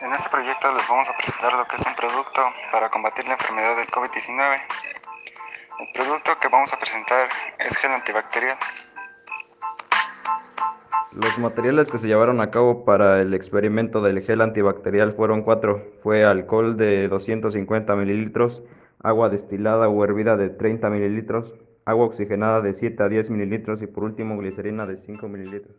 En este proyecto les vamos a presentar lo que es un producto para combatir la enfermedad del COVID-19. El producto que vamos a presentar es gel antibacterial. Los materiales que se llevaron a cabo para el experimento del gel antibacterial fueron cuatro. Fue alcohol de 250 mililitros, agua destilada o hervida de 30 mililitros, agua oxigenada de 7 a 10 mililitros y por último glicerina de 5 mililitros.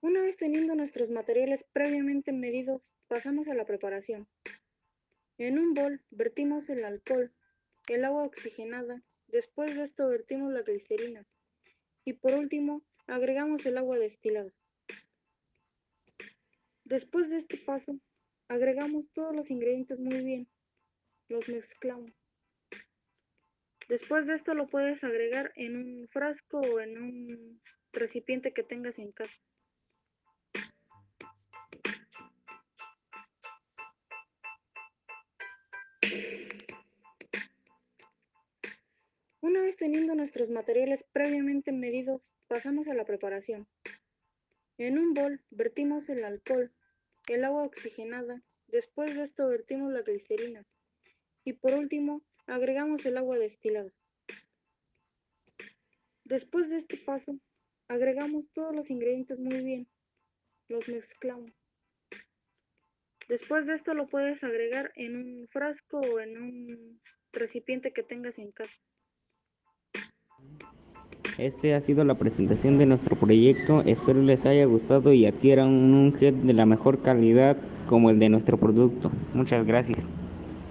Una vez teniendo nuestros materiales previamente medidos, pasamos a la preparación. En un bol vertimos el alcohol, el agua oxigenada, después de esto vertimos la glicerina y por último agregamos el agua destilada. Después de este paso, agregamos todos los ingredientes muy bien, los mezclamos. Después de esto lo puedes agregar en un frasco o en un recipiente que tengas en casa. Una vez teniendo nuestros materiales previamente medidos, pasamos a la preparación. En un bol vertimos el alcohol, el agua oxigenada, después de esto vertimos la glicerina y por último agregamos el agua destilada. Después de este paso, agregamos todos los ingredientes muy bien, los mezclamos. Después de esto lo puedes agregar en un frasco o en un recipiente que tengas en casa. Este ha sido la presentación de nuestro proyecto. Espero les haya gustado y adquieran un gel de la mejor calidad como el de nuestro producto. Muchas gracias.